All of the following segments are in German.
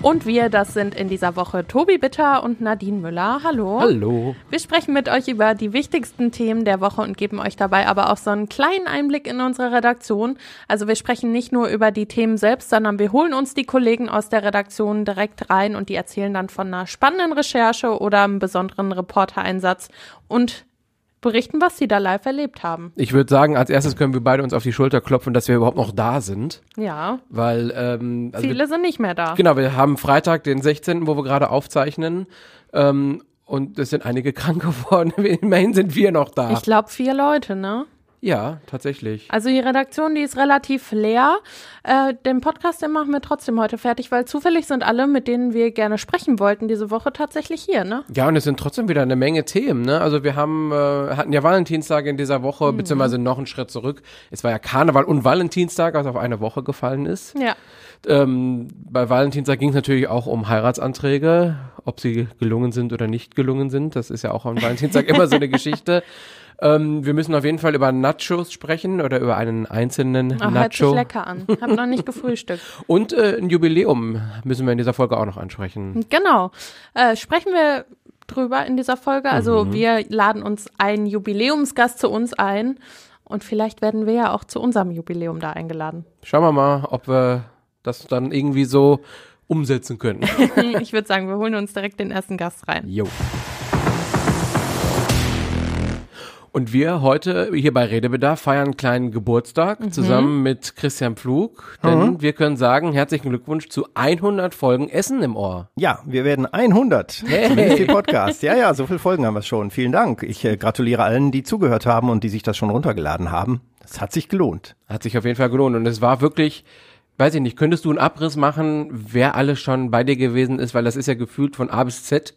Und wir, das sind in dieser Woche Tobi Bitter und Nadine Müller. Hallo. Hallo. Wir sprechen mit euch über die wichtigsten Themen der Woche und geben euch dabei aber auch so einen kleinen Einblick in unsere Redaktion. Also wir sprechen nicht nur über die Themen selbst, sondern wir holen uns die Kollegen aus der Redaktion direkt rein und die erzählen dann von einer spannenden Recherche oder einem besonderen Reportereinsatz und berichten, was sie da live erlebt haben. Ich würde sagen, als erstes können wir beide uns auf die Schulter klopfen, dass wir überhaupt noch da sind. Ja. Weil, ähm, also Viele wir, sind nicht mehr da. Genau, wir haben Freitag, den 16., wo wir gerade aufzeichnen. Ähm, und es sind einige krank geworden. Immerhin sind wir noch da. Ich glaube vier Leute, ne? Ja, tatsächlich. Also die Redaktion, die ist relativ leer. Äh, den Podcast, den machen wir trotzdem heute fertig, weil zufällig sind alle, mit denen wir gerne sprechen wollten, diese Woche tatsächlich hier, ne? Ja, und es sind trotzdem wieder eine Menge Themen, ne? Also wir haben, äh, hatten ja Valentinstag in dieser Woche, mhm. beziehungsweise noch einen Schritt zurück. Es war ja Karneval und Valentinstag, was auf eine Woche gefallen ist. Ja. Ähm, bei Valentinstag ging es natürlich auch um Heiratsanträge, ob sie gelungen sind oder nicht gelungen sind. Das ist ja auch am Valentinstag immer so eine Geschichte. Ähm, wir müssen auf jeden Fall über Nachos sprechen oder über einen einzelnen Ach, Nacho. Hört sich lecker an. Hab noch nicht gefrühstückt. Und äh, ein Jubiläum müssen wir in dieser Folge auch noch ansprechen. Genau. Äh, sprechen wir drüber in dieser Folge. Also mhm. wir laden uns einen Jubiläumsgast zu uns ein. Und vielleicht werden wir ja auch zu unserem Jubiläum da eingeladen. Schauen wir mal, ob wir das dann irgendwie so umsetzen können. ich würde sagen, wir holen uns direkt den ersten Gast rein. Jo. Und wir heute hier bei Redebedarf feiern einen kleinen Geburtstag mhm. zusammen mit Christian Pflug, denn mhm. wir können sagen, herzlichen Glückwunsch zu 100 Folgen Essen im Ohr. Ja, wir werden 100. Hey. Zumindest die Podcast. Ja, ja, so viele Folgen haben wir schon. Vielen Dank. Ich äh, gratuliere allen, die zugehört haben und die sich das schon runtergeladen haben. Das hat sich gelohnt. Hat sich auf jeden Fall gelohnt und es war wirklich weiß ich nicht, könntest du einen Abriss machen, wer alles schon bei dir gewesen ist, weil das ist ja gefühlt von A bis Z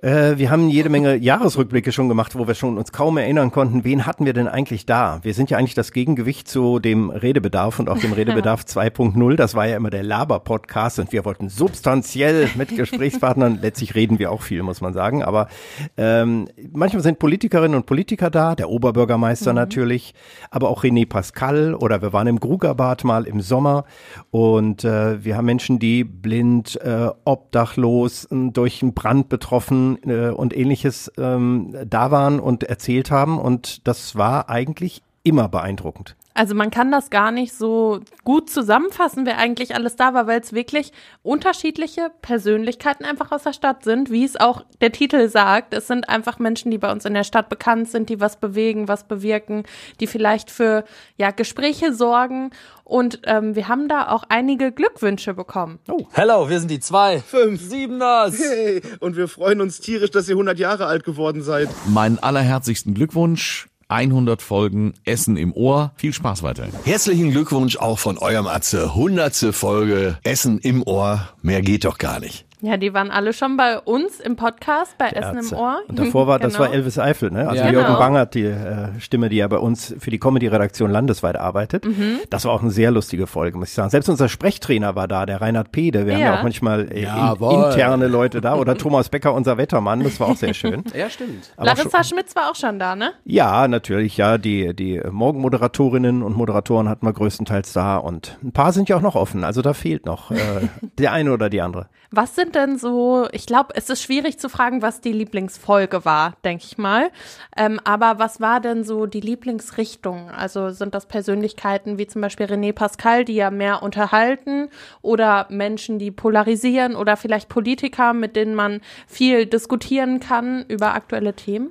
äh, wir haben jede Menge Jahresrückblicke schon gemacht, wo wir schon uns kaum erinnern konnten, wen hatten wir denn eigentlich da? Wir sind ja eigentlich das Gegengewicht zu dem Redebedarf und auch dem Redebedarf 2.0. Das war ja immer der Laber-Podcast und wir wollten substanziell mit Gesprächspartnern. Letztlich reden wir auch viel, muss man sagen. Aber ähm, manchmal sind Politikerinnen und Politiker da, der Oberbürgermeister mhm. natürlich, aber auch René Pascal oder wir waren im Grugerbad mal im Sommer und äh, wir haben Menschen, die blind, äh, obdachlos, durch einen Brand betroffen, äh, und ähnliches ähm, da waren und erzählt haben. Und das war eigentlich immer beeindruckend. Also man kann das gar nicht so gut zusammenfassen, wer eigentlich alles da war, weil es wirklich unterschiedliche Persönlichkeiten einfach aus der Stadt sind, wie es auch der Titel sagt. Es sind einfach Menschen, die bei uns in der Stadt bekannt sind, die was bewegen, was bewirken, die vielleicht für ja Gespräche sorgen. Und ähm, wir haben da auch einige Glückwünsche bekommen. Oh. Hello, wir sind die zwei, fünf, siebeners. Hey, und wir freuen uns tierisch, dass ihr 100 Jahre alt geworden seid. Meinen allerherzigsten Glückwunsch 100 Folgen Essen im Ohr. Viel Spaß weiterhin. Herzlichen Glückwunsch auch von eurem Atze. 100. Folge Essen im Ohr. Mehr geht doch gar nicht. Ja, die waren alle schon bei uns im Podcast, bei Essen im Ohr. Und davor war, genau. das war Elvis Eifel, ne? Also ja, Jürgen genau. Bangert, die äh, Stimme, die ja bei uns für die Comedy-Redaktion landesweit arbeitet. Mhm. Das war auch eine sehr lustige Folge, muss ich sagen. Selbst unser Sprechtrainer war da, der Reinhard Pede. Wir ja. haben ja auch manchmal äh, in, interne Leute da. Oder Thomas Becker, unser Wettermann. Das war auch sehr schön. ja, stimmt. Aber Larissa Schmitz war auch schon da, ne? Ja, natürlich, ja. Die, die Morgenmoderatorinnen und Moderatoren hatten wir größtenteils da. Und ein paar sind ja auch noch offen. Also da fehlt noch äh, der eine oder die andere. Was sind denn so, ich glaube, es ist schwierig zu fragen, was die Lieblingsfolge war, denke ich mal. Ähm, aber was war denn so die Lieblingsrichtung? Also sind das Persönlichkeiten wie zum Beispiel René Pascal, die ja mehr unterhalten oder Menschen, die polarisieren oder vielleicht Politiker, mit denen man viel diskutieren kann über aktuelle Themen?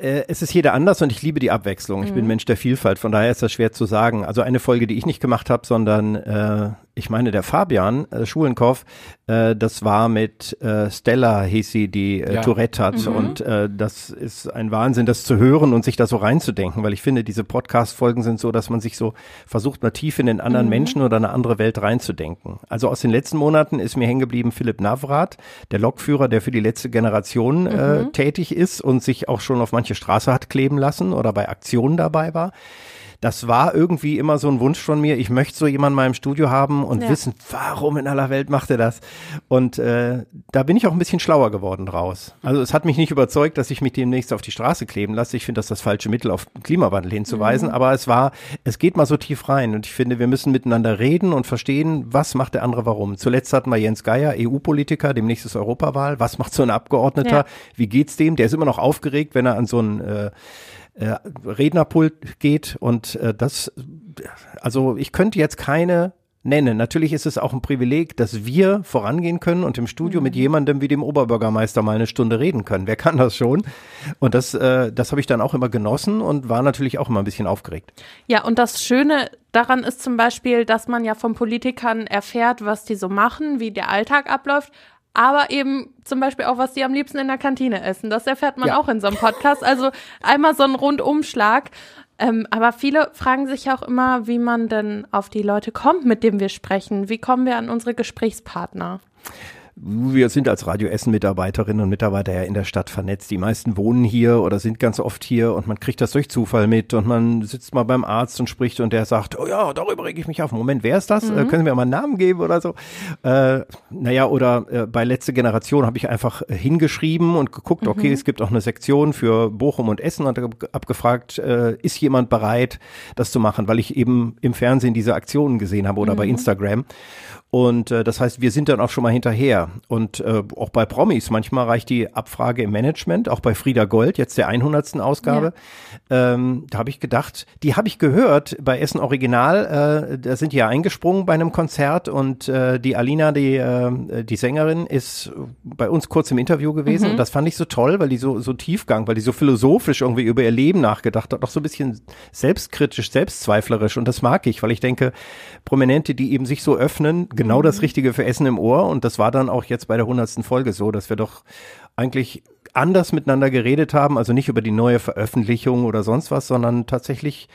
Äh, es ist jeder anders und ich liebe die Abwechslung. Ich mhm. bin Mensch der Vielfalt, von daher ist das schwer zu sagen. Also eine Folge, die ich nicht gemacht habe, sondern äh, ich meine, der Fabian äh, Schulenkow, äh, das war mit äh, Stella, hieß sie, die äh, ja. Tourette hat. Mhm. Und äh, das ist ein Wahnsinn, das zu hören und sich da so reinzudenken, weil ich finde, diese Podcast-Folgen sind so, dass man sich so versucht, mal tief in den anderen mhm. Menschen oder eine andere Welt reinzudenken. Also aus den letzten Monaten ist mir hängen geblieben Philipp Navrat, der Lokführer, der für die letzte Generation äh, mhm. tätig ist und sich auch schon auf manche Straße hat kleben lassen oder bei Aktionen dabei war. Das war irgendwie immer so ein Wunsch von mir. Ich möchte so jemanden mal im Studio haben und Ja. wissen, warum in aller Welt macht er das? Und äh, da bin ich auch ein bisschen schlauer geworden draus. Also es hat mich nicht überzeugt, dass ich mich demnächst auf die Straße kleben lasse. Ich finde das das falsche Mittel, auf den Klimawandel hinzuweisen. Aber es war, es geht mal so tief rein. Und ich finde, wir müssen miteinander reden und verstehen, was macht der andere warum. Zuletzt hatten wir Jens Geier, EU-Politiker, demnächst ist Europawahl. Was macht so ein Abgeordneter? Ja. Wie geht's dem? Der ist immer noch aufgeregt, wenn er an so ein äh, äh, Rednerpult geht und äh, das, also ich könnte jetzt keine nennen. Natürlich ist es auch ein Privileg, dass wir vorangehen können und im Studio mit jemandem wie dem Oberbürgermeister mal eine Stunde reden können. Wer kann das schon? Und das, äh, das habe ich dann auch immer genossen und war natürlich auch immer ein bisschen aufgeregt. Ja, und das Schöne daran ist zum Beispiel, dass man ja von Politikern erfährt, was die so machen, wie der Alltag abläuft, aber eben zum Beispiel auch, was die am liebsten in der Kantine essen. Das erfährt man Ja. auch in so einem Podcast. Also einmal so ein Rundumschlag. Ähm, aber viele fragen sich auch immer, wie man denn auf die Leute kommt, mit denen wir sprechen. Wie kommen wir an unsere Gesprächspartner? Wir sind als Radio Essen Mitarbeiterinnen und Mitarbeiter ja in der Stadt vernetzt. Die meisten wohnen hier oder sind ganz oft hier und man kriegt das durch Zufall mit und man sitzt mal beim Arzt und spricht und der sagt, oh ja, darüber reg ich mich auf. Moment, wer ist das? Äh, können Sie mir mal einen Namen geben oder so? Äh, naja, oder äh, bei letzte Generation habe ich einfach äh, hingeschrieben und geguckt, okay, es gibt auch eine Sektion für Bochum und Essen und abgefragt, äh, ist jemand bereit, das zu machen, weil ich eben im Fernsehen diese Aktionen gesehen habe oder bei Instagram. Und äh, das heißt, wir sind dann auch schon mal hinterher. Und äh, auch bei Promis, manchmal reicht die Abfrage im Management, auch bei Frieda Gold, jetzt der 100. Ausgabe. Ähm, da habe ich gedacht, die habe ich gehört bei Essen Original. Äh, da sind die ja eingesprungen bei einem Konzert und äh, die Alina, die, äh, die Sängerin, ist bei uns kurz im Interview gewesen. Und das fand ich so toll, weil die so, so Tiefgang, weil die so philosophisch irgendwie über ihr Leben nachgedacht hat, auch so ein bisschen selbstkritisch, selbstzweiflerisch. Und das mag ich, weil ich denke, Prominente, die eben sich so öffnen, genau das Richtige für Essen im Ohr. Und das war dann auch jetzt bei der hundertsten Folge so, dass wir doch eigentlich anders miteinander geredet haben, also nicht über die neue Veröffentlichung oder sonst was, sondern tatsächlich,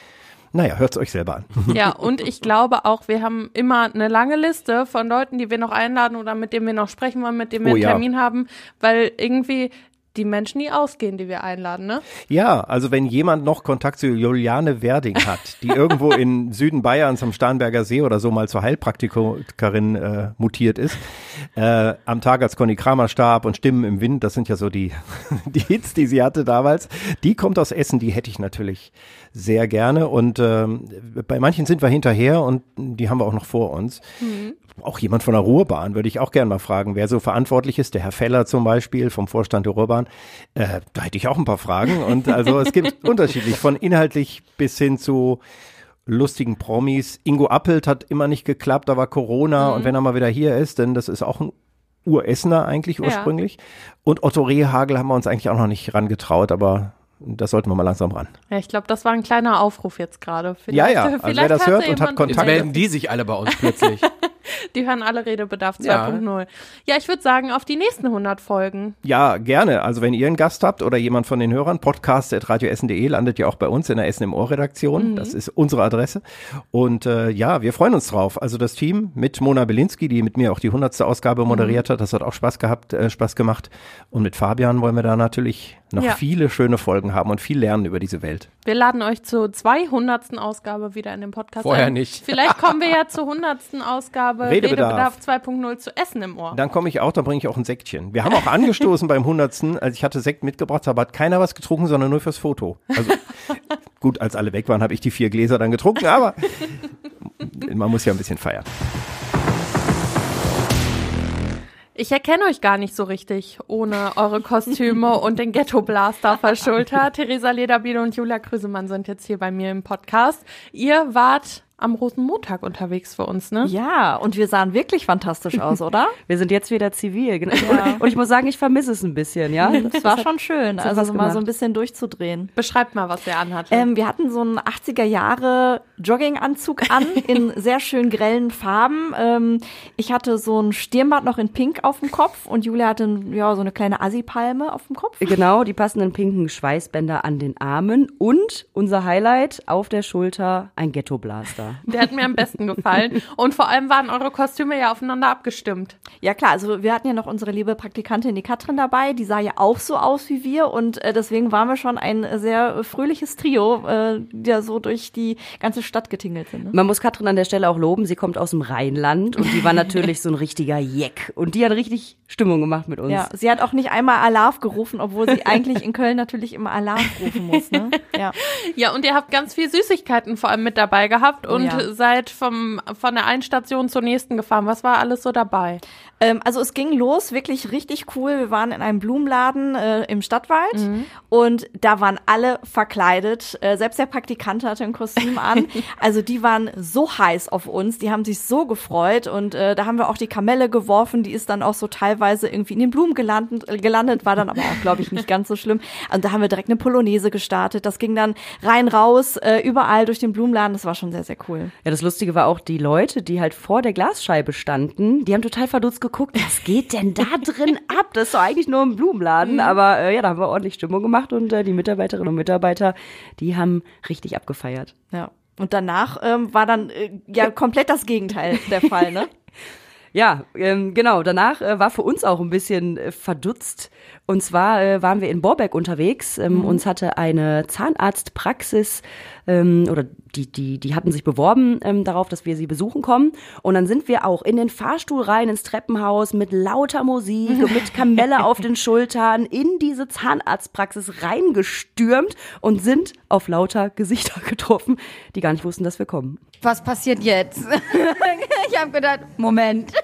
naja, hört's euch selber an. Ja, und ich glaube auch, wir haben immer eine lange Liste von Leuten, die wir noch einladen oder mit denen wir noch sprechen wollen, mit denen wir Oh einen ja. Termin haben, weil irgendwie die Menschen nie ausgehen, die wir einladen, ne? Ja, also wenn jemand noch Kontakt zu Juliane Werding hat, die irgendwo in Süden Bayerns am Starnberger See oder so mal zur Heilpraktikerin äh, mutiert ist, äh, am Tag als Conny Kramer starb und Stimmen im Wind, das sind ja so die, die Hits, die sie hatte damals, die kommt aus Essen, die hätte ich natürlich sehr gerne und ähm, bei manchen sind wir hinterher und die haben wir auch noch vor uns. Auch jemand von der Ruhrbahn würde ich auch gerne mal fragen, wer so verantwortlich ist. Der Herr Feller zum Beispiel vom Vorstand der Ruhrbahn. Äh, da hätte ich auch ein paar Fragen. Und also es gibt unterschiedlich von inhaltlich bis hin zu lustigen Promis. Ingo Appelt hat immer nicht geklappt, da war Corona und wenn er mal wieder hier ist, denn das ist auch ein Uressener eigentlich Ja. ursprünglich. Und Otto Rehagel haben wir uns eigentlich auch noch nicht rangetraut, aber das sollten wir mal langsam ran. Ja, ich glaube, das war ein kleiner Aufruf jetzt gerade. Ja, Vielleicht- ja, also wer das hört und hat Kontakt- Jetzt melden die sich alle bei uns plötzlich. Die hören alle Redebedarf Ja. 2.0. Ja, ich würde sagen, auf die nächsten 100 Folgen. Ja, gerne. Also wenn ihr einen Gast habt oder jemand von den Hörern, podcast.radioessen.de landet ja auch bei uns in der Essen im Ohr Redaktion. Das ist unsere Adresse. Und äh, ja, wir freuen uns drauf. Also das Team mit Mona Belinsky, die mit mir auch die hundertste Ausgabe moderiert hat, das hat auch Spaß gehabt, äh, Spaß gemacht. Und mit Fabian wollen wir da natürlich noch Ja. viele schöne Folgen haben und viel lernen über diese Welt. Wir laden euch zur 200. Ausgabe wieder in den Podcast Vorher ein. nicht. Vielleicht kommen wir ja zur 100. Ausgabe Redebedarf. Redebedarf 2.0 zu Essen im Ohr. Dann komme ich auch, dann bringe ich auch ein Säckchen. Wir haben auch angestoßen beim hundertsten, als ich hatte Sekt mitgebracht, aber hat keiner was getrunken, sondern nur fürs Foto. Also gut, als alle weg waren, habe ich die vier Gläser dann getrunken, aber man muss ja ein bisschen feiern. Ich erkenne euch gar nicht so richtig ohne eure Kostüme und den Ghetto Blaster auf der Schulter. Theresa Lederbiele und Julia Krüsemann sind jetzt hier bei mir im Podcast. Ihr wart am Rosenmontag unterwegs für uns, ne? Ja, und wir sahen wirklich fantastisch aus, oder? Wir sind jetzt wieder zivil. genau. Und ich muss sagen, ich vermisse es ein bisschen, ja. Das war schon schön, also so mal so ein bisschen durchzudrehen. Beschreibt mal, was ihr anhattet. Ähm, wir hatten so einen 80er Jahre Jogginganzug an in sehr schön grellen Farben. Ähm, ich hatte so ein Stirnband noch in Pink auf dem Kopf und Julia hatte ja so eine kleine Assi-Palme auf dem Kopf. Genau, die passenden pinken Schweißbänder an den Armen und unser Highlight auf der Schulter ein Ghetto-Blaster. Der hat mir am besten gefallen. Und vor allem waren eure Kostüme ja aufeinander abgestimmt. Ja klar, also wir hatten ja noch unsere liebe Praktikantin, die Katrin dabei, die sah ja auch so aus wie wir und äh, deswegen waren wir schon ein sehr fröhliches Trio, äh, die ja so durch die ganze Stadt getingelt sind. Ne? Man muss Katrin an der Stelle auch loben, sie kommt aus dem Rheinland und die war natürlich so ein richtiger Jeck. Und die hat richtig Stimmung gemacht mit uns. Ja, sie hat auch nicht einmal Alarv gerufen, obwohl sie eigentlich in Köln natürlich immer Alarv rufen muss. Ne? Ja. Ja, und ihr habt ganz viel Süßigkeiten vor allem mit dabei gehabt Oh und ja. seid vom, von der einen Station zur nächsten gefahren. Was war alles so dabei? Ähm, also es ging los, wirklich richtig cool. Wir waren in einem Blumenladen äh, im Stadtwald und da waren alle verkleidet. Äh, selbst der Praktikant hatte ein Kostüm an. Also die waren so heiß auf uns, die haben sich so gefreut und äh, da haben wir auch die Kamelle geworfen. Die ist dann auch so teilweise irgendwie in den Blumen gelandet, äh, gelandet war dann aber auch, glaube ich, nicht ganz so schlimm. Und da haben wir direkt eine Polonaise gestartet. Das ging dann rein raus, äh, überall durch den Blumenladen. Das war schon sehr, sehr cool. Ja, das Lustige war auch die Leute, die halt vor der Glasscheibe standen, die haben total verdutzt geguckt, was geht denn da drin ab? Das ist doch eigentlich nur ein Blumenladen. Aber äh, ja, da haben wir ordentlich Stimmung gemacht und äh, die Mitarbeiterinnen und Mitarbeiter, die haben richtig abgefeiert. Ja. Und danach ähm, war dann äh, ja komplett das Gegenteil der Fall, ne? Ja, ähm, genau. Danach äh, war für uns auch ein bisschen äh, verdutzt. Und zwar äh, waren wir in Borbeck unterwegs. Ähm, Uns hatte eine Zahnarztpraxis ähm, oder die, die, die hatten sich beworben ähm, darauf, dass wir sie besuchen kommen. Und dann sind wir auch in den Fahrstuhl rein, ins Treppenhaus mit lauter Musik mit Kamelle auf den Schultern in diese Zahnarztpraxis reingestürmt und sind auf lauter Gesichter getroffen, die gar nicht wussten, dass wir kommen. Was passiert jetzt? ich habe gedacht, Moment.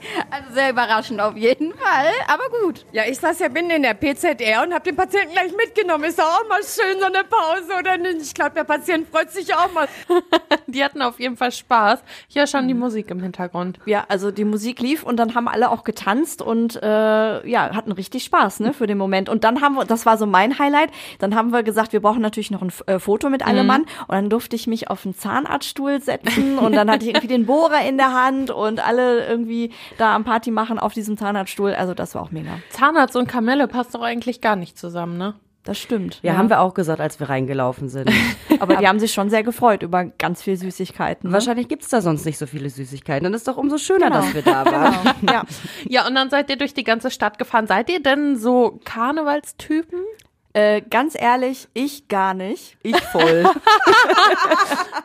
also sehr überraschend auf jeden Fall, aber gut. Ja, ich saß ja bin in der PZR und habe den Patienten gleich mitgenommen. Ist doch auch mal schön so eine Pause, oder nicht? Ich glaube, der Patient freut sich auch mal. Die hatten auf jeden Fall Spaß. Ich höre schon die Musik im Hintergrund. Ja, also die Musik lief und dann haben alle auch getanzt und äh, ja, hatten richtig Spaß, ne, für den Moment. Und dann haben wir, das war so mein Highlight, dann haben wir gesagt, wir brauchen natürlich noch ein äh, Foto mit allem Mann und dann durfte ich mich auf einen Zahnarztstuhl setzen und dann hatte ich irgendwie den Bohrer in der Hand und alle irgendwie da am Party machen auf diesem Zahnarztstuhl. Also das war auch mega. Zahnarzt und Kamelle passt doch eigentlich gar nicht zusammen, ne? Das stimmt. Ja, haben wir auch gesagt, als wir reingelaufen sind. Aber die haben sich schon sehr gefreut über ganz viel Süßigkeiten. Ne? Wahrscheinlich gibt's da sonst nicht so viele Süßigkeiten. Dann ist doch umso schöner, dass wir da waren. Ja. Ja, und dann seid ihr durch die ganze Stadt gefahren. Seid ihr denn so Karnevalstypen? Äh, ganz ehrlich, ich gar nicht. Ich voll.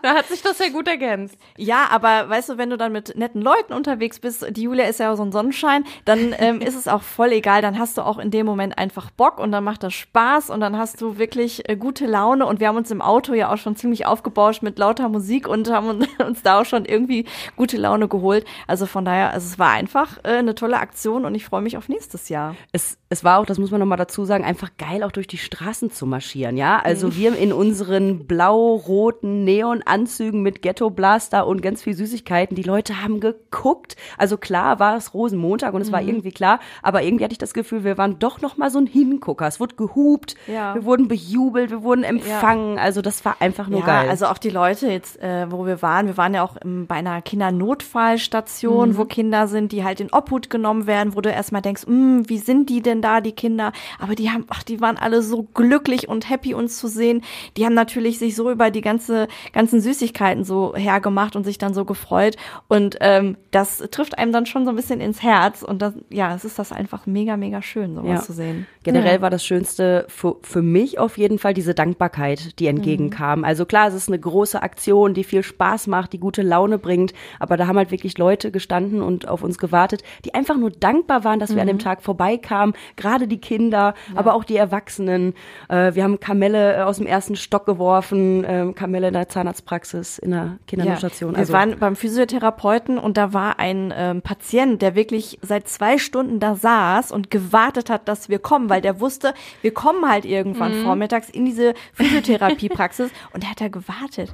Da hat sich das ja gut ergänzt. Ja, aber weißt du, wenn du dann mit netten Leuten unterwegs bist, die Julia ist ja so ein Sonnenschein, dann ähm, ist es auch voll egal. Dann hast du auch in dem Moment einfach Bock und dann macht das Spaß und dann hast du wirklich äh, gute Laune. Und wir haben uns im Auto ja auch schon ziemlich aufgebauscht mit lauter Musik und haben uns- uns da auch schon irgendwie gute Laune geholt. Also von daher, also es war einfach äh, eine tolle Aktion und ich freue mich auf nächstes Jahr. Es, es war auch, das muss man nochmal dazu sagen, einfach geil, auch durch die Straßen zu marschieren, ja. Also wir in unseren blau-roten Neonanzügen mit Ghetto-Blaster und ganz viel Süßigkeiten. Die Leute haben geguckt. Also klar war es Rosenmontag und es war irgendwie klar, aber irgendwie hatte ich das Gefühl, wir waren doch nochmal so ein Hingucker. Es wurde gehupt, Ja. wir wurden bejubelt, wir wurden empfangen. Also das war einfach nur ja, geil. also auch die Leute jetzt, äh, wo wir waren, wir waren ja auch im, bei einer Kindernotfallstation, Mhm. wo Kinder sind, die halt in Obhut genommen werden, wo du erstmal denkst, "Hm, wie sind die denn da, die Kinder? Aber die haben, ach, die waren alle so glücklich und happy, uns zu sehen. Die haben natürlich sich so über die ganze, ganzen Süßigkeiten so hergemacht und sich dann so gefreut. Und ähm, das trifft einem dann schon so ein bisschen ins Herz. Und das, ja, es ist das einfach mega, mega schön, sowas Ja. zu sehen. Generell war das Schönste für, für mich auf jeden Fall diese Dankbarkeit, die entgegenkam. Also klar, es ist eine große Aktion, die viel Spaß macht, die gute Laune bringt, aber da haben halt wirklich Leute gestanden und auf uns gewartet, die einfach nur dankbar waren, dass wir an dem Tag vorbeikamen, gerade die Kinder, aber auch die Erwachsenen. Äh, wir haben Kamelle äh, aus dem ersten Stock geworfen, ähm, Kamelle in der Zahnarztpraxis, in der Kindernotstation. Ja, also wir waren beim Physiotherapeuten und da war ein ähm, Patient, der wirklich seit zwei Stunden da saß und gewartet hat, dass wir kommen, weil der wusste, wir kommen halt irgendwann vormittags in diese Physiotherapiepraxis und der hat da gewartet.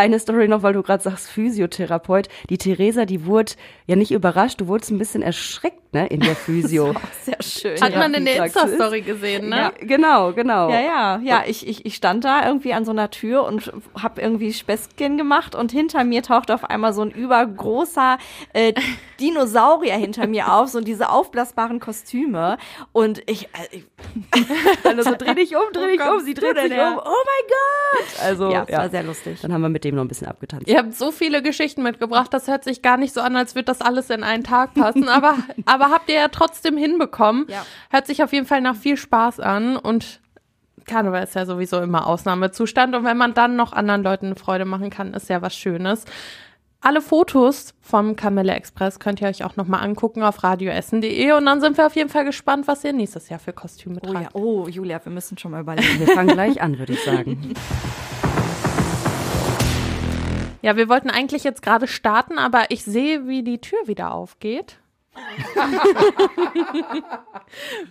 Eine Story noch, weil du gerade sagst Physiotherapeut. Die Theresa, die wurde ja nicht überrascht, du wurdest ein bisschen erschreckt ne, in der Physio. Sehr schön. Hat man in der. Insta-Story gesehen, ne? Ja, genau, genau. Ja, ja, ja. Ich, ich, ich stand da irgendwie an so einer Tür und habe irgendwie Späßchen gemacht und hinter mir tauchte auf einmal so ein übergroßer äh, Dinosaurier hinter mir auf, so diese aufblasbaren Kostüme. Und ich, äh, ich Also so, dreh dich um, dreh dich um, sie dreht sich um. Oh mein Gott! Also, ja, es war sehr lustig. Dann haben wir mit dem noch ein bisschen abgetanzt. Ihr habt so viele Geschichten mitgebracht, das hört sich gar nicht so an, als würde das alles in einen Tag passen. Aber, aber habt ihr ja trotzdem hinbekommen. Ja. Hört sich auf jeden Fall nach viel Spaß an und Karneval ist ja sowieso immer Ausnahmezustand. Und wenn man dann noch anderen Leuten eine Freude machen kann, ist ja was Schönes. Alle Fotos vom Kamelle Express könnt ihr euch auch nochmal angucken auf radioessen.de und dann sind wir auf jeden Fall gespannt, was ihr nächstes Jahr für Kostüme Oh tragt. ja, oh Julia, wir müssen schon mal überlegen. Wir fangen gleich an, würde ich sagen. Ja, wir wollten eigentlich jetzt gerade starten, aber ich sehe, wie die Tür wieder aufgeht.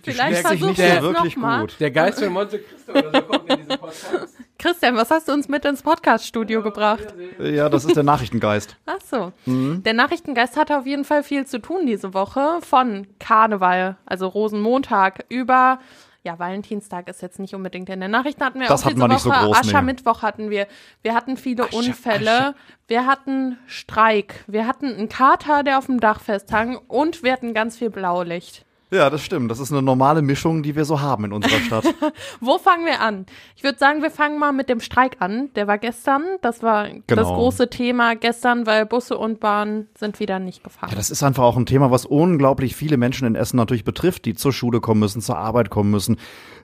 Vielleicht du sehr es wirklich nochmal. gut. Der Geist von Monte Cristo oder so kommt in diesen Podcast. Christian, was hast du uns mit ins Podcast-Studio gebracht? Ja, das ist der Nachrichtengeist. Ach so. Der Nachrichtengeist hatte auf jeden Fall viel zu tun diese Woche. Von Karneval, also Rosenmontag, über, ja, Valentinstag ist jetzt nicht unbedingt in den Nachrichten, hatten wir Das auch hatten diese wir nicht so Woche. groß, nee. Aschermittwoch hatten wir. Wir hatten viele Unfälle. Wir hatten Streik. Wir hatten einen Kater, der auf dem Dach festhang. Und wir hatten ganz viel Blaulicht. Ja, das stimmt. Das ist eine normale Mischung, die wir so haben in unserer Stadt. Wo fangen wir an? Ich würde sagen, wir fangen mal mit dem Streik an. Der war gestern. Das war das Genau. große Thema gestern, weil Busse und Bahnen sind wieder nicht gefahren. Ja, das ist einfach auch ein Thema, was unglaublich viele Menschen in Essen natürlich betrifft, die zur Schule kommen müssen, zur Arbeit kommen müssen.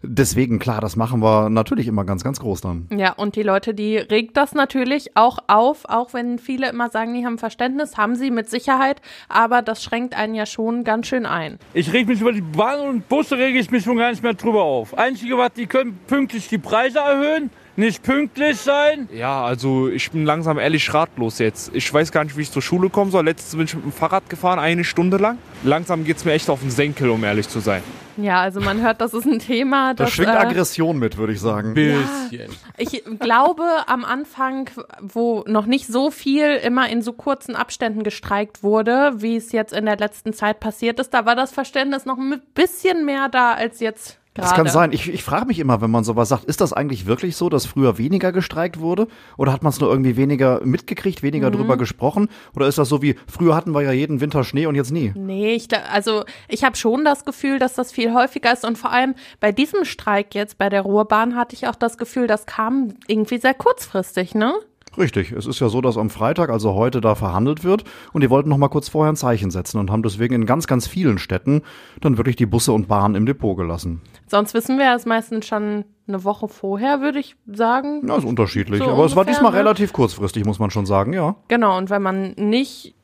Deswegen, klar, das machen wir natürlich immer ganz, ganz groß dann. Ja, und die Leute, die regt das natürlich auch auf, auch wenn viele immer sagen, die haben Verständnis, haben sie mit Sicherheit, aber das schränkt einen ja schon ganz schön ein. Ich reg mich über die Bahn und Busse rege ich mich schon gar nicht mehr drüber auf. Einzige, was die können pünktlich die Preise erhöhen, nicht pünktlich sein. Ja, also ich bin langsam ehrlich ratlos jetzt. Ich weiß gar nicht, wie ich zur Schule kommen soll. Letztens bin ich mit dem Fahrrad gefahren, eine Stunde lang. Langsam geht's mir echt auf den Senkel, um ehrlich zu sein. Ja, also man hört, das ist ein Thema, Da das schwingt äh, Aggression mit, würde ich sagen. Bisschen. Ich glaube, am Anfang, wo noch nicht so viel immer in so kurzen Abständen gestreikt wurde, wie es jetzt in der letzten Zeit passiert ist, da war das Verständnis noch ein bisschen mehr da als jetzt gerade. Das kann sein. Ich, ich frage mich immer, wenn man sowas sagt, ist das eigentlich wirklich so, dass früher weniger gestreikt wurde? Oder hat man es nur irgendwie weniger mitgekriegt, weniger Mhm. drüber gesprochen? Oder ist das so wie, früher hatten wir ja jeden Winter Schnee und jetzt nie? Nee, ich, also ich habe schon das Gefühl, dass das viel häufiger ist und vor allem bei diesem Streik jetzt bei der Ruhrbahn hatte ich auch das Gefühl, das kam irgendwie sehr kurzfristig, ne? Richtig. Es ist ja so, dass am Freitag, also heute, da verhandelt wird. Und die wollten noch mal kurz vorher ein Zeichen setzen und haben deswegen in ganz, ganz vielen Städten dann wirklich die Busse und Bahnen im Depot gelassen. Sonst wissen wir es meistens schon eine Woche vorher, würde ich sagen. Ja, ist unterschiedlich. So Aber es war ungefähr, diesmal ne? relativ kurzfristig, muss man schon sagen, ja. Genau, und wenn man nicht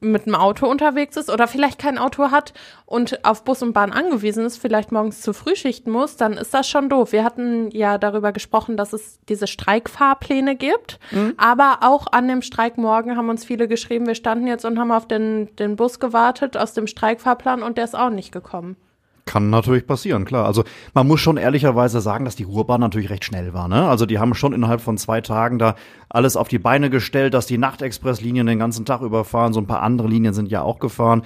mit dem Auto unterwegs ist oder vielleicht kein Auto hat und auf Bus und Bahn angewiesen ist, vielleicht morgens zu Frühschichten muss, dann ist das schon doof. Wir hatten ja darüber gesprochen, dass es diese Streikfahrpläne gibt, aber auch an dem Streikmorgen haben uns viele geschrieben, wir standen jetzt und haben auf den, den Bus gewartet aus dem Streikfahrplan und der ist auch nicht gekommen. Kann natürlich passieren, klar. Also man muss schon ehrlicherweise sagen, dass die Ruhrbahn natürlich recht schnell war. Ne? Also die haben schon innerhalb von zwei Tagen da alles auf die Beine gestellt, dass die Nachtexpresslinien den ganzen Tag überfahren. So ein paar andere Linien sind ja auch gefahren.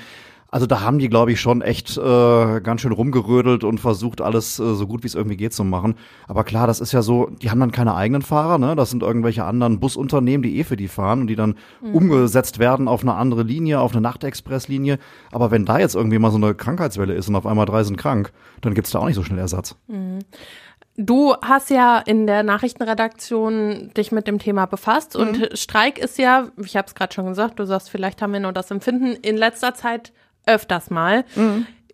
Also da haben die, glaube ich, schon echt äh, ganz schön rumgerödelt und versucht, alles äh, so gut wie es irgendwie geht zu machen. Aber klar, das ist ja so, die haben dann keine eigenen Fahrer, ne? Das sind irgendwelche anderen Busunternehmen, die eh für die fahren und die dann Mhm. umgesetzt werden auf eine andere Linie, auf eine Nachtexpresslinie. Aber wenn da jetzt irgendwie mal so eine Krankheitswelle ist und auf einmal drei sind krank, dann gibt's da auch nicht so schnell Ersatz. Mhm. Du hast ja in der Nachrichtenredaktion dich mit dem Thema befasst und Streik ist ja, ich habe es gerade schon gesagt, du sagst, vielleicht haben wir nur das Empfinden in letzter Zeit öfters mal.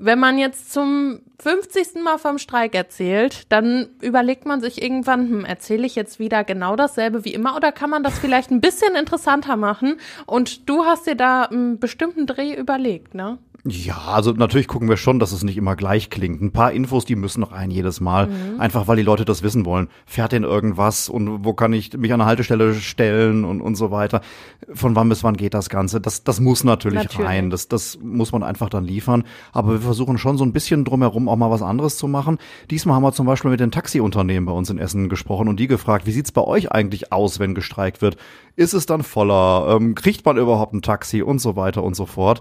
Wenn man jetzt zum 50. Mal vom Streik erzählt, dann überlegt man sich irgendwann, hm, erzähle ich jetzt wieder genau dasselbe wie immer oder kann man das vielleicht ein bisschen interessanter machen? Und du hast dir da einen bestimmten Dreh überlegt, ne? Ja, also natürlich gucken wir schon, dass es nicht immer gleich klingt. Ein paar Infos, die müssen noch rein jedes Mal. Mhm. Einfach weil die Leute das wissen wollen. Fährt denn irgendwas und wo kann ich mich an eine Haltestelle stellen und, und so weiter. Von wann bis wann geht das Ganze? Das, das muss natürlich, Natürlich. rein. Das, das muss man einfach dann liefern. Aber wir versuchen schon so ein bisschen drumherum auch mal was anderes zu machen. Diesmal haben wir zum Beispiel mit den Taxiunternehmen bei uns in Essen gesprochen und die gefragt, wie sieht's bei euch eigentlich aus, wenn gestreikt wird? Ist es dann voller? Ähm, kriegt man überhaupt ein Taxi und so weiter und so fort?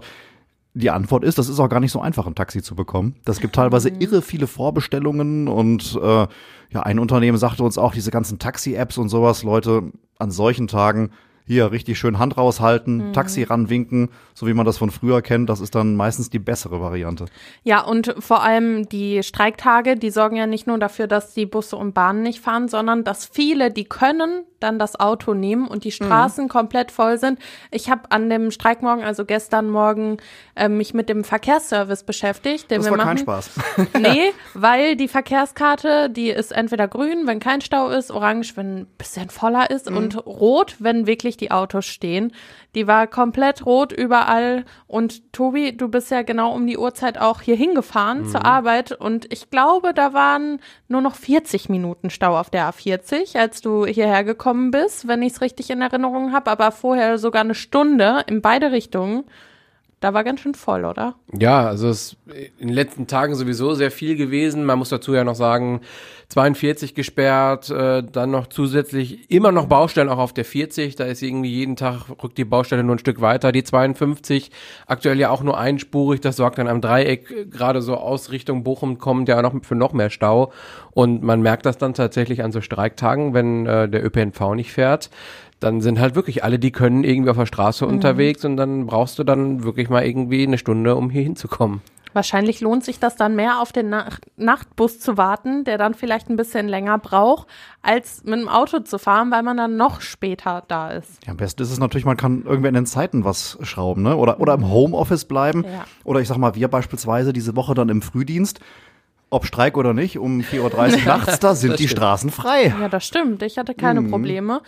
Die Antwort ist, das ist auch gar nicht so einfach, ein Taxi zu bekommen. Das gibt teilweise irre viele Vorbestellungen und äh, ja, ein Unternehmen sagte uns auch, diese ganzen Taxi-Apps und sowas, Leute, an solchen Tagen hier richtig schön Hand raushalten, Mhm. Taxi ranwinken, so wie man das von früher kennt, das ist dann meistens die bessere Variante. Ja, und vor allem die Streiktage, die sorgen ja nicht nur dafür, dass die Busse und Bahnen nicht fahren, sondern dass viele, die können, dann das Auto nehmen und die Mhm. Straßen komplett voll sind. Ich habe an dem Streikmorgen, also gestern Morgen, äh, mich mit dem Verkehrsservice beschäftigt, den Das wir war machen. kein Spaß. Nee, weil die Verkehrskarte, die ist entweder grün, wenn kein Stau ist, orange, wenn ein bisschen voller ist Mhm. und rot, wenn wirklich die Autos stehen. Die war komplett rot überall und Tobi, du bist ja genau um die Uhrzeit auch hier hingefahren Mhm. zur Arbeit und ich glaube, da waren nur noch 40 Minuten Stau auf der A40, als du hierher gekommen bist, wenn ich es richtig in Erinnerung habe, aber vorher sogar eine Stunde in beide Richtungen. Da war ganz schön voll, oder? Ja, also es ist in den letzten Tagen sowieso sehr viel gewesen. Man muss dazu ja noch sagen, 42 gesperrt, äh, dann noch zusätzlich immer noch Baustellen auch auf der 40. Da ist irgendwie jeden Tag rückt die Baustelle nur ein Stück weiter. Die 52 aktuell ja auch nur einspurig. Das sorgt dann am Dreieck äh, gerade so aus Richtung Bochum kommt ja noch für noch mehr Stau. Und man merkt das dann tatsächlich an so Streiktagen, wenn äh, der ÖPNV nicht fährt dann sind halt wirklich alle, die können, irgendwie auf der Straße Mhm. unterwegs und dann brauchst du dann wirklich mal irgendwie eine Stunde, um hier hinzukommen. Wahrscheinlich lohnt sich das dann mehr auf den Nacht Nachtbus zu warten, der dann vielleicht ein bisschen länger braucht, als mit dem Auto zu fahren, weil man dann noch später da ist. Ja, am besten ist es natürlich, man kann irgendwie in den Zeiten was schrauben, ne? Oder, oder im Homeoffice bleiben. Ja. Oder ich sag mal, wir beispielsweise diese Woche dann im Frühdienst, ob Streik oder nicht, um 4.30 Uhr nachts, da sind die. Straßen frei. Ja, das stimmt. Ich hatte keine Mhm. Probleme.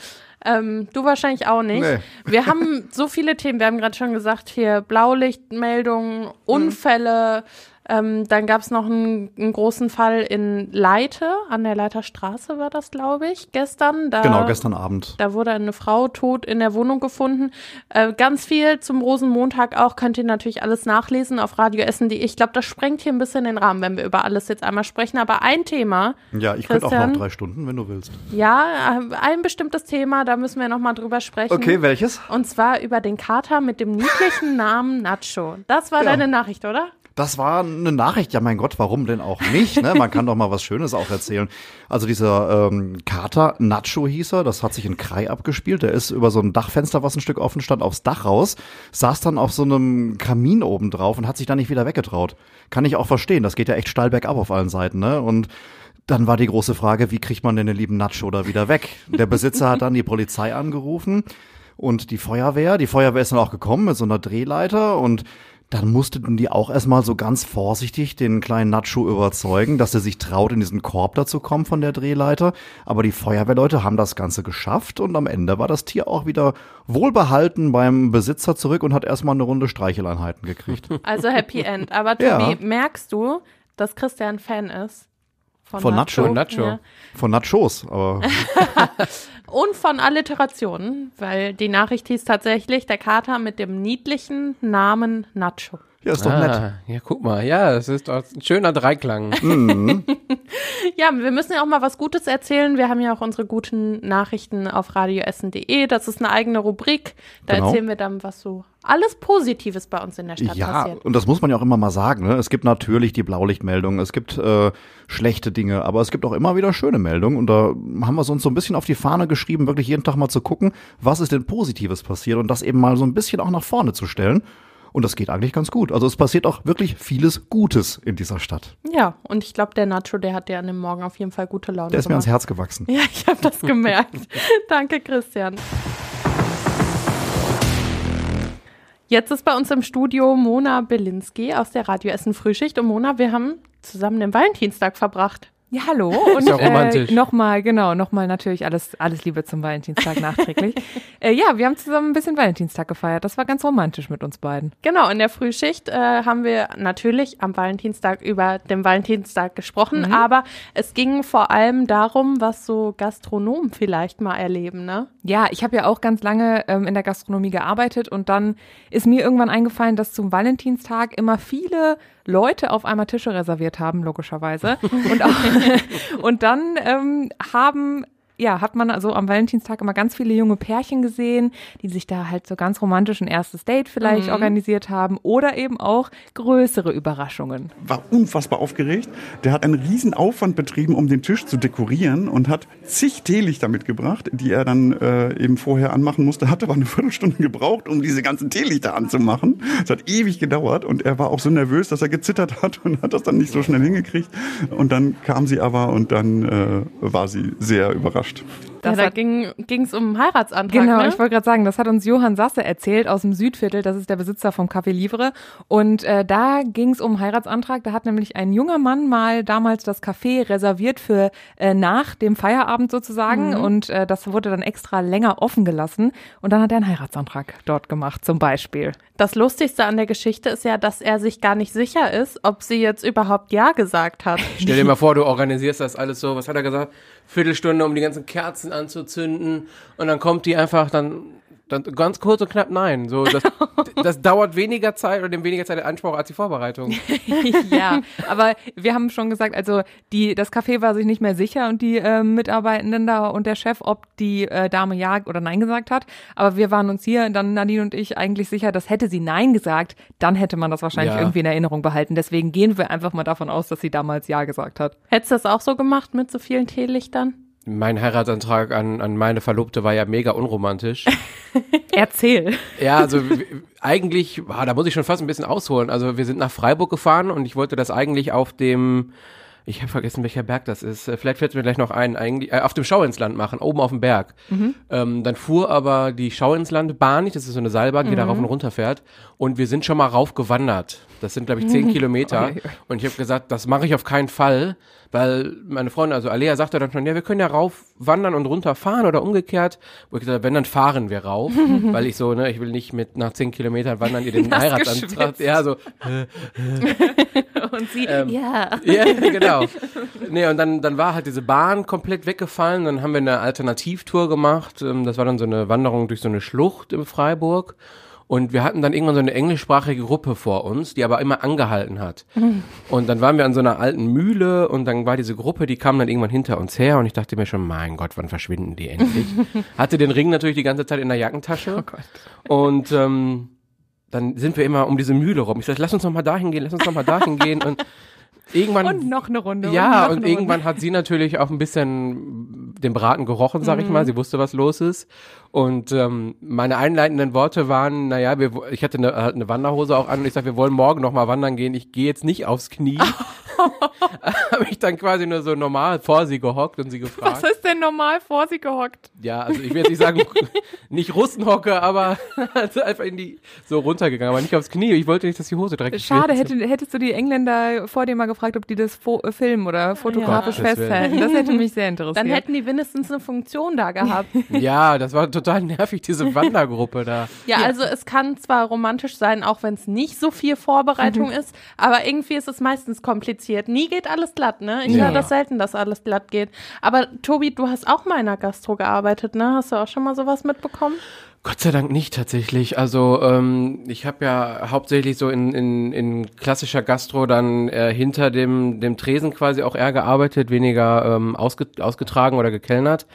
Ähm, du wahrscheinlich auch nicht. Nee. Wir haben so viele Themen. Wir haben gerade schon gesagt, hier Blaulichtmeldungen, Unfälle. Ähm, dann gab es noch einen, einen großen Fall in Leite, an der Leiterstraße war das, glaube ich, gestern. Da, Genau, gestern Abend. Da wurde eine Frau tot in der Wohnung gefunden. Äh, ganz viel zum Rosenmontag auch. Könnt ihr natürlich alles nachlesen auf radioessen.de. Ich glaube, das sprengt hier ein bisschen den Rahmen, wenn wir über alles jetzt einmal sprechen. Aber ein Thema. Ja, ich könnte auch noch drei Stunden, wenn du willst. Ja, äh, ein bestimmtes Thema, da müssen wir noch mal drüber sprechen. Okay, welches? Und zwar über den Kater mit dem niedlichen Namen Nacho. Das war Ja. deine Nachricht, oder? Das war eine Nachricht, ja mein Gott, warum denn auch nicht? Ne? Man kann doch mal was Schönes auch erzählen. Also dieser ähm, Kater, Nacho hieß er, das hat sich in Krai abgespielt. Der ist über so ein Dachfenster, was ein Stück offen stand, aufs Dach raus, saß dann auf so einem Kamin oben drauf und hat sich da nicht wieder weggetraut. Kann ich auch verstehen, das geht ja echt steil bergab auf allen Seiten. Ne? Und dann war die große Frage, wie kriegt man denn den lieben Nacho da wieder weg? Der Besitzer hat dann die Polizei angerufen und die Feuerwehr. Die Feuerwehr ist dann auch gekommen mit so einer Drehleiter und dann mussten die auch erstmal so ganz vorsichtig den kleinen Nacho überzeugen, dass er sich traut, in diesen Korb dazu kommen von der Drehleiter. Aber die Feuerwehrleute haben das Ganze geschafft und am Ende war das Tier auch wieder wohlbehalten beim Besitzer zurück und hat erstmal eine Runde Streicheleinheiten gekriegt. Also Happy End. Aber Tobi, Ja. merkst du, dass Christian Fan ist? Von Nacho? Ja. Von Nachos, aber Und von Alliterationen, weil die Nachricht hieß tatsächlich der Kater mit dem niedlichen Namen Nacho. Ja, ist doch ah, nett. Ja, guck mal, ja, es ist doch ein schöner Dreiklang. Mhm. Ja, wir müssen ja auch mal was Gutes erzählen. Wir haben ja auch unsere guten Nachrichten auf radioessen.de. Das ist eine eigene Rubrik. Da Genau. erzählen wir dann, was so alles Positives bei uns in der Stadt Ja, passiert. und das muss man ja auch immer mal sagen. Ne? Es gibt natürlich die Blaulichtmeldungen, es gibt äh, schlechte Dinge, aber es gibt auch immer wieder schöne Meldungen. Und da haben wir so uns so ein bisschen auf die Fahne geschrieben, wirklich jeden Tag mal zu gucken, was ist denn Positives passiert und das eben mal so ein bisschen auch nach vorne zu stellen. Und das geht eigentlich ganz gut. Also es passiert auch wirklich vieles Gutes in dieser Stadt. Ja, und ich glaube, der Nacho, der hat dir an dem Morgen auf jeden Fall gute Laune Der ist mir ans gemacht. Herz gewachsen. Ja, ich habe das gemerkt. Danke, Christian. Jetzt ist bei uns im Studio Mona Belinski aus der Radio Essen Frühschicht. Und Mona, wir haben zusammen den Valentinstag verbracht. Ja, hallo. Und ja äh, nochmal, genau, nochmal natürlich alles, alles Liebe zum Valentinstag nachträglich. äh, ja, wir haben zusammen ein bisschen Valentinstag gefeiert. Das war ganz romantisch mit uns beiden. Genau, in der Frühschicht äh, haben wir natürlich am Valentinstag über den Valentinstag gesprochen, Mhm. aber es ging vor allem darum, was so Gastronomen vielleicht mal erleben, ne? Ja, ich habe ja auch ganz lange ähm, in der Gastronomie gearbeitet und dann ist mir irgendwann eingefallen, dass zum Valentinstag immer viele Leute auf einmal Tische reserviert haben, logischerweise. und, auch, und dann ähm, haben ja, hat man also am Valentinstag immer ganz viele junge Pärchen gesehen, die sich da halt so ganz romantisch ein erstes Date vielleicht Mhm. organisiert haben oder eben auch größere Überraschungen. war unfassbar aufgeregt. Der hat einen riesen Aufwand betrieben, um den Tisch zu dekorieren und hat zig Teelichter mitgebracht, die er dann äh, eben vorher anmachen musste. Hat aber eine Viertelstunde gebraucht, um diese ganzen Teelichter anzumachen. Es hat ewig gedauert und er war auch so nervös, dass er gezittert hat und hat das dann nicht so schnell hingekriegt. Und dann kam sie aber und dann äh, war sie sehr überrascht. überrascht. Ja, da ging es um einen Heiratsantrag. Genau, ne? ich wollte gerade sagen, das hat uns Johann Sasse erzählt aus dem Südviertel, das ist der Besitzer vom Café Livre. Und äh, da ging es um einen Heiratsantrag. Da hat nämlich ein junger Mann mal damals das Café reserviert für äh, nach dem Feierabend sozusagen. Mhm. Und äh, das wurde dann extra länger offen gelassen. Und dann hat er einen Heiratsantrag dort gemacht, zum Beispiel. Das Lustigste an der Geschichte ist ja, dass er sich gar nicht sicher ist, ob sie jetzt überhaupt Ja gesagt hat. Stell dir mal vor, du organisierst das alles so, was hat er gesagt? Viertelstunde, um die ganzen Kerzen anzuzünden und dann kommt die einfach dann, dann ganz kurz und knapp nein. So, das, das dauert weniger Zeit oder dem weniger Zeit in Anspruch als die Vorbereitung. ja, aber wir haben schon gesagt, also die, das Café war sich nicht mehr sicher und die äh, Mitarbeitenden da und der Chef, ob die äh, Dame ja oder nein gesagt hat. Aber wir waren uns hier, dann Nadine und ich, eigentlich sicher, dass hätte sie nein gesagt, dann hätte man das wahrscheinlich Ja. irgendwie in Erinnerung behalten. Deswegen gehen wir einfach mal davon aus, dass sie damals ja gesagt hat. Hättest du das auch so gemacht mit so vielen Teelichtern? Mein Heiratsantrag an, an meine Verlobte war ja mega unromantisch. Erzähl. Ja, also eigentlich, ah, da muss ich schon fast ein bisschen ausholen. Also wir sind nach Freiburg gefahren und ich wollte das eigentlich auf dem, ich habe vergessen, welcher Berg das ist. Äh, Vielleicht fällt mir gleich noch ein, eigentlich, äh, auf dem Schau ins Land machen, oben auf dem Berg. Mhm. Ähm, dann fuhr aber die Schau ins Land Bahn nicht, das ist so eine Seilbahn, die da Mhm. rauf und runter fährt. Und wir sind schon mal rauf gewandert. Das sind, glaube ich, zehn Mhm. Kilometer. Oi. Und ich habe gesagt, das mache ich auf keinen Fall, weil meine Freundin, also Alea, sagte dann schon, ja, wir können ja rauf wandern und runter fahren oder umgekehrt. Wo ich gesagt habe, wenn, dann fahren wir rauf. weil ich so, ne, ich will nicht mit nach zehn Kilometern wandern ihr den Hast Heiratsantrag. Ja, so. und sie, Ähm, ja. Ja, genau. Nee, und dann, dann war halt diese Bahn komplett weggefallen. Dann haben wir eine Alternativtour gemacht. Ähm, Das war dann so eine Wanderung durch so eine Schlucht in Freiburg. Und wir hatten dann irgendwann so eine englischsprachige Gruppe vor uns, die aber immer angehalten hat. Und dann waren wir an so einer alten Mühle und dann war diese Gruppe, die kam dann irgendwann hinter uns her und ich dachte mir schon, mein Gott, wann verschwinden die endlich? Hatte den Ring natürlich die ganze Zeit in der Jackentasche. Oh. Und ähm, dann sind wir immer um diese Mühle rum. Ich sag, lass uns noch mal dahin gehen, lass uns noch mal dahin gehen und irgendwann Und noch eine Runde. ja, und eine irgendwann Runde. hat sie natürlich auch ein bisschen den Braten gerochen, sag ich Mhm. mal. Sie wusste, was los ist. Und ähm, meine einleitenden Worte waren, naja, wir, ich hatte eine, halt eine Wanderhose auch an und ich sag, wir wollen morgen noch mal wandern gehen. Ich gehe jetzt nicht aufs Knie. Habe ich dann quasi nur so normal vor sie gehockt und sie gefragt. Was ist denn normal vor sie gehockt? Ja, also ich will jetzt nicht sagen, nicht Russenhocke, aber also einfach in die, so runtergegangen, aber nicht aufs Knie. Ich wollte nicht, dass die Hose dreckig Schade, hätte, hättest du die Engländer vor dir mal gefragt, ob die das fo äh, filmen oder fotografisch Willen. festhalten. Das hätte mich sehr interessiert. Dann hätten die wenigstens eine Funktion da gehabt. Ja, das war total nervig, diese Wandergruppe da. Ja, also es kann zwar romantisch sein, auch wenn es nicht so viel Vorbereitung Mhm. ist, aber irgendwie ist es meistens kompliziert. Nie geht alles glatt, ne? Ich Ja. höre das selten, dass alles glatt geht. Aber Tobi, du hast auch mal in der Gastro gearbeitet, ne? Hast du auch schon mal sowas mitbekommen? Gott sei Dank nicht tatsächlich. Also ähm, ich habe ja hauptsächlich so in, in, in klassischer Gastro dann äh, hinter dem, dem Tresen quasi auch eher gearbeitet, weniger ähm, ausge, ausgetragen oder gekellnert.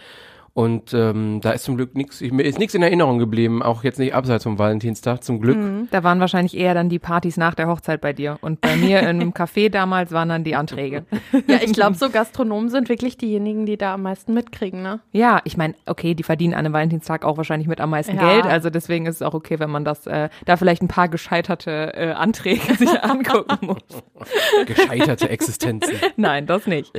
Und ähm, da ist zum Glück nichts, mir ist nichts in Erinnerung geblieben, auch jetzt nicht abseits vom Valentinstag, zum Glück. Mhm. Da waren wahrscheinlich eher dann die Partys nach der Hochzeit bei dir. Und bei mir in einem Café damals waren dann die Anträge. Ja, ich glaube, so Gastronomen sind wirklich diejenigen, die da am meisten mitkriegen, ne? Ja, ich meine, okay, die verdienen an einem Valentinstag auch wahrscheinlich mit am meisten Ja. Geld. Also deswegen ist es auch okay, wenn man das äh, da vielleicht ein paar gescheiterte äh, Anträge sich angucken muss. Gescheiterte Existenzen. Nein, das nicht.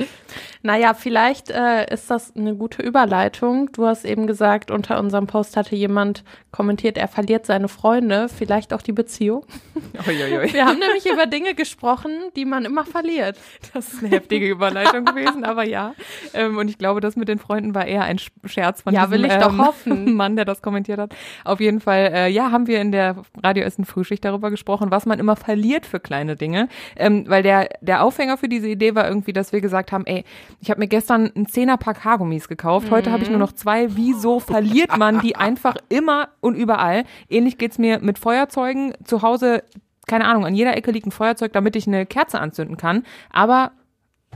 Naja, vielleicht äh, ist das eine gute Überleitung. Du hast eben gesagt, unter unserem Post hatte jemand kommentiert, er verliert seine Freunde, vielleicht auch die Beziehung. Uiuiui. Wir haben nämlich über Dinge gesprochen, die man immer verliert. Das ist eine heftige Überleitung gewesen, aber ja. Ähm, und ich glaube, das mit den Freunden war eher ein Sch- Scherz von Ja, diesem will ich doch ähm, hoffen. Mann, der das kommentiert hat. Auf jeden Fall, äh, ja, haben wir in der Radio Essen Frühschicht darüber gesprochen, was man immer verliert für kleine Dinge. Ähm, weil der, der Aufhänger für diese Idee war irgendwie, dass wir gesagt haben, ey, ich habe mir gestern einen Zehnerpack Haargummis gekauft, heute habe ich nur noch zwei. Wieso verliert man die einfach immer und überall? Ähnlich geht's mir mit Feuerzeugen. Zu Hause keine Ahnung, an jeder Ecke liegt ein Feuerzeug, damit ich eine Kerze anzünden kann. Aber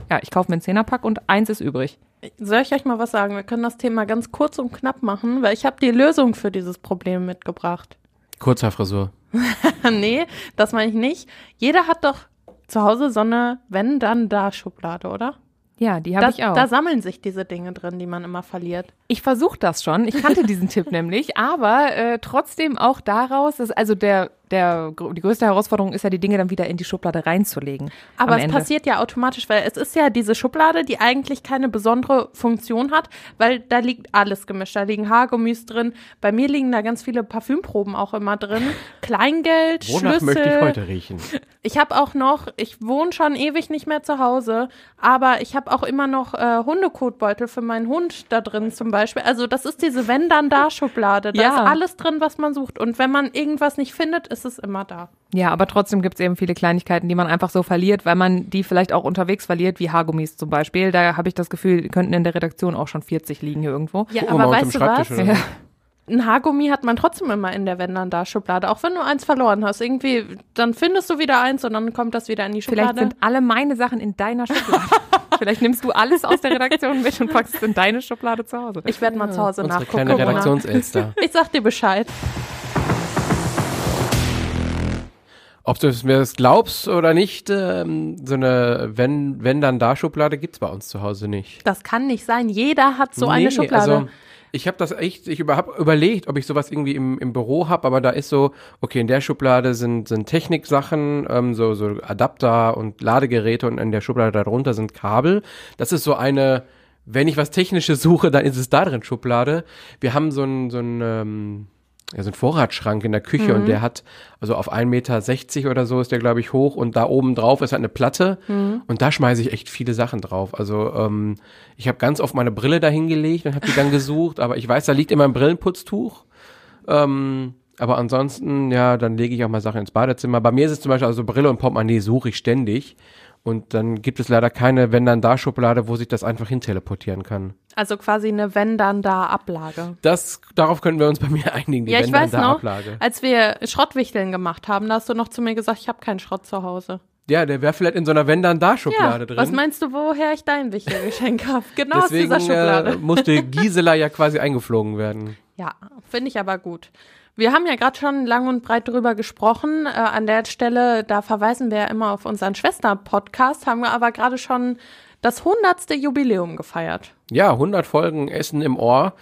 ja, ich kaufe mir einen Zehnerpack und eins ist übrig. Soll ich euch mal was sagen? Wir können das Thema ganz kurz und knapp machen, weil ich habe die Lösung für dieses Problem mitgebracht. Kurzhaarfrisur. nee, das meine ich nicht. Jeder hat doch zu Hause so eine wenn dann da Schublade, oder? Ja, die habe Da- ich auch. Da sammeln sich diese Dinge drin, die man immer verliert. Ich versuche das schon. Ich kannte diesen Tipp nämlich, aber äh, trotzdem auch daraus, dass, also der, der, die größte Herausforderung ist ja, die Dinge dann wieder in die Schublade reinzulegen. Aber es Ende. passiert ja automatisch, weil es ist ja diese Schublade, die eigentlich keine besondere Funktion hat, weil da liegt alles gemischt. Da liegen Haargummis drin. Bei mir liegen da ganz viele Parfümproben auch immer drin. Kleingeld, Wonach Schlüssel. möchte ich heute riechen? Ich habe auch noch, ich wohne schon ewig nicht mehr zu Hause, aber ich habe auch immer noch äh, Hundekotbeutel für meinen Hund da drin zum Beispiel. Also das ist diese wenn dann da Schublade. Da Ja. ist alles drin, was man sucht. Und wenn man irgendwas nicht findet, ist es immer da. Ja, aber trotzdem gibt es eben viele Kleinigkeiten, die man einfach so verliert, weil man die vielleicht auch unterwegs verliert, wie Haargummis zum Beispiel. Da habe ich das Gefühl, die könnten in der Redaktion auch schon 40 liegen hier irgendwo. Ja, aber weißt du was? Ja. Ein Haargummi hat man trotzdem immer in der wenn dann da Schublade, auch wenn du eins verloren hast. Irgendwie, dann findest du wieder eins und dann kommt das wieder in die Schublade. Vielleicht sind alle meine Sachen in deiner Schublade. Vielleicht nimmst du alles aus der Redaktion mit und packst es in deine Schublade zu Hause. Ich werde mal zu Hause Unsere nachgucken. kleine Redaktionselster. Ich sag dir Bescheid. Ob du es mir das glaubst oder nicht, ähm, so eine wenn, wenn dann da Schublade gibt's bei uns zu Hause nicht. Das kann nicht sein. Jeder hat so eine Schublade. Also, ich habe das echt, ich über, hab überlegt, ob ich sowas irgendwie im, im Büro habe, aber da ist so, okay, in der Schublade sind, sind Techniksachen, ähm, so, so Adapter und Ladegeräte und in der Schublade darunter sind Kabel. Das ist so eine, wenn ich was Technisches suche, dann ist es da drin Schublade. Wir haben so ein, so ein, ähm, ja, so ein Vorratsschrank in der Küche Mhm. und der hat, also auf 1,60 Meter oder so ist der, glaube ich, hoch und da oben drauf ist halt eine Platte Mhm. und da schmeiße ich echt viele Sachen drauf. Also ähm, ich habe ganz oft meine Brille dahin gelegt und habe die dann gesucht, aber ich weiß, da liegt immer ein Brillenputztuch. Ähm, aber ansonsten, ja, dann lege ich auch mal Sachen ins Badezimmer. Bei mir ist es zum Beispiel, also Brille und Portemonnaie suche ich ständig. Und dann gibt es leider keine wenn dann da Schublade, wo sich das einfach hin teleportieren kann. Also quasi eine wenn dann da Ablage. Das, darauf können wir uns bei mir einigen, die ja, ich wenn dann weiß da noch, Ablage. als wir Schrottwichteln gemacht haben, da hast du noch zu mir gesagt, ich habe keinen Schrott zu Hause. Ja, der wäre vielleicht in so einer wenn dann da Schublade ja, drin. was meinst du, woher ich dein Wichtelgeschenk habe? Genau aus Deswegen dieser Schublade. äh, musste Gisela ja quasi eingeflogen werden. Ja, finde ich aber gut. Wir haben ja gerade schon lang und breit drüber gesprochen. Äh, an der Stelle, da verweisen wir ja immer auf unseren Schwester-Podcast, haben wir aber gerade schon das hundertste Jubiläum gefeiert. Ja, 100 Folgen Essen im Ohr.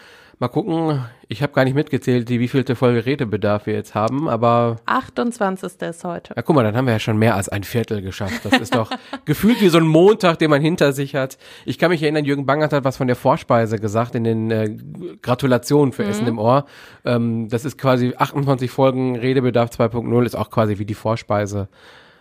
Mal gucken, ich habe gar nicht mitgezählt, die wievielte Folge Redebedarf wir jetzt haben, aber 28. ist heute. na guck mal, dann haben wir ja schon mehr als ein Viertel geschafft. Das ist doch gefühlt wie so ein Montag, den man hinter sich hat. Ich kann mich erinnern, Jürgen Bangert hat was von der Vorspeise gesagt in den äh, Gratulationen für Mhm. Essen im Ohr. Ähm, das ist quasi 28 Folgen Redebedarf 2.0, ist auch quasi wie die Vorspeise.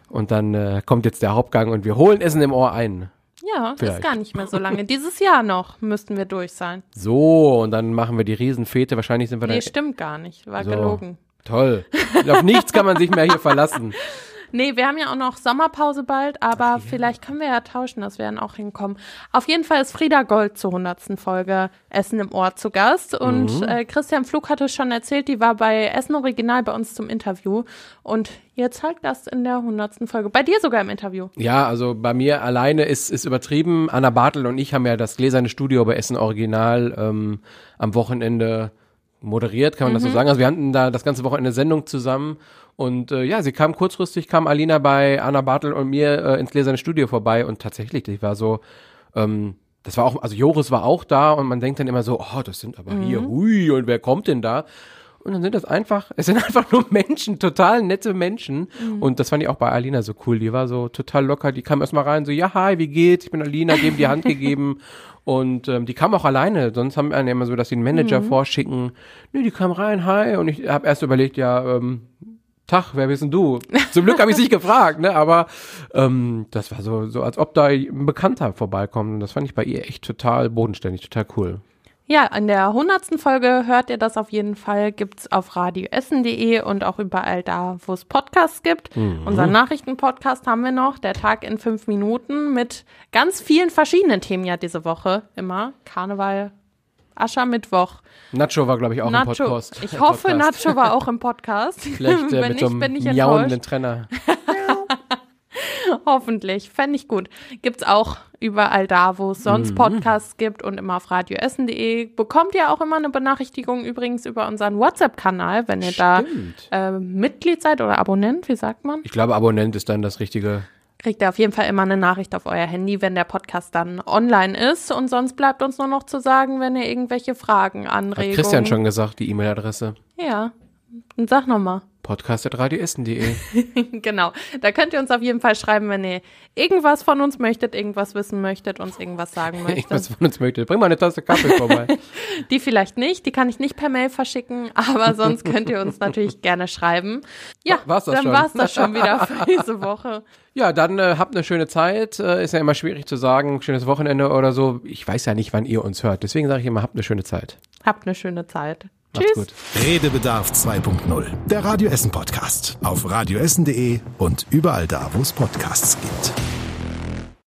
Und dann äh, kommt jetzt der Hauptgang und wir holen Essen im Ohr ein. Ja, Vielleicht. ist gar nicht mehr so lange. Dieses Jahr noch müssten wir durch sein. So, und dann machen wir die Riesenfete. Wahrscheinlich sind wir Nee, dann. stimmt gar nicht. War So. gelogen. Toll. Auf nichts kann man sich mehr hier verlassen. Nee, wir haben ja auch noch Sommerpause bald, aber vielleicht können wir ja tauschen, dass wir dann auch hinkommen. Auf jeden Fall ist Frieda Gold zur 100. Folge Essen im Ohr zu Gast und Mhm. äh, Christian Flug hatte es schon erzählt, die war bei Essen Original bei uns zum Interview und jetzt halt das in der 100. Folge. Bei dir sogar im Interview. Ja, also bei mir alleine ist, ist übertrieben. Anna Bartel und ich haben ja das gläserne Studio bei Essen Original ähm, am Wochenende moderiert, kann man das so Mhm. sagen. Also wir hatten da das ganze Wochenende Sendung zusammen und äh, ja, sie kam kurzfristig, kam Alina bei Anna Bartel und mir äh, ins gläserne Studio vorbei und tatsächlich, ich war so, ähm, das war auch, also Joris war auch da und man denkt dann immer so, oh, das sind aber hier, Mhm. hui, und wer kommt denn da? Und dann sind das einfach, es sind einfach nur Menschen, total nette Menschen. Mhm. Und das fand ich auch bei Alina so cool. Die war so total locker. Die kam erstmal rein, so, ja, hi, wie geht's? Ich bin Alina, dem die Hand gegeben. Und ähm, die kam auch alleine. Sonst haben wir ja immer so, dass sie einen Manager Mhm. vorschicken. Nee, die kam rein, hi. Und ich habe erst überlegt, ja, ähm, Tag, wer bist denn du? Zum Glück habe ich sie nicht gefragt, ne? Aber ähm, das war so, so, als ob da ein Bekannter vorbeikommt. Und das fand ich bei ihr echt total bodenständig, total cool. Ja, in der 100. Folge hört ihr das auf jeden Fall. Gibt's auf radioessen.de und auch überall da, wo es Podcasts gibt. Mhm. Unseren Nachrichtenpodcast haben wir noch, der Tag in fünf Minuten mit ganz vielen verschiedenen Themen ja diese Woche immer. Karneval, Aschermittwoch. Nacho war, glaube ich, auch im Nacho. Podcast. Ich hoffe, Podcast. Nacho war auch im Podcast. Vielleicht äh, Wenn mit so nicht, einem bin ich miauenden. Trenner. Hoffentlich. Fände ich gut. Gibt's auch überall da, wo es sonst Mhm. Podcasts gibt und immer auf radioessen.de. Bekommt ihr auch immer eine Benachrichtigung übrigens über unseren WhatsApp-Kanal, wenn ihr da äh, Mitglied seid oder Abonnent, wie sagt man? Ich glaube, Abonnent ist dann das richtige. Kriegt ihr auf jeden Fall immer eine Nachricht auf euer Handy, wenn der Podcast dann online ist. Und sonst bleibt uns nur noch zu sagen, wenn ihr irgendwelche Fragen, Hat Anregungen. Christian schon gesagt, die E-Mail-Adresse. Ja. Und sag nochmal. Podcast.radioessen.de. genau. Da könnt ihr uns auf jeden Fall schreiben, wenn ihr irgendwas von uns möchtet, irgendwas wissen möchtet, uns irgendwas sagen Irgendwas möchtet. von uns möchte. Bring mal eine Tasse Kaffee vorbei. Die vielleicht nicht, die kann ich nicht per Mail verschicken, aber sonst könnt ihr uns natürlich gerne schreiben. Ja, War's das dann schon? war's das schon wieder für diese Woche. Ja, dann äh, habt eine schöne Zeit. Äh, ist ja immer schwierig zu sagen, schönes Wochenende oder so. Ich weiß ja nicht, wann ihr uns hört. Deswegen sage ich immer, habt eine schöne Zeit. Habt eine schöne Zeit. Macht's Tschüss. gut. Redebedarf 2.0. Der Radio Essen Podcast. Auf radioessen.de und überall da, wo es Podcasts gibt.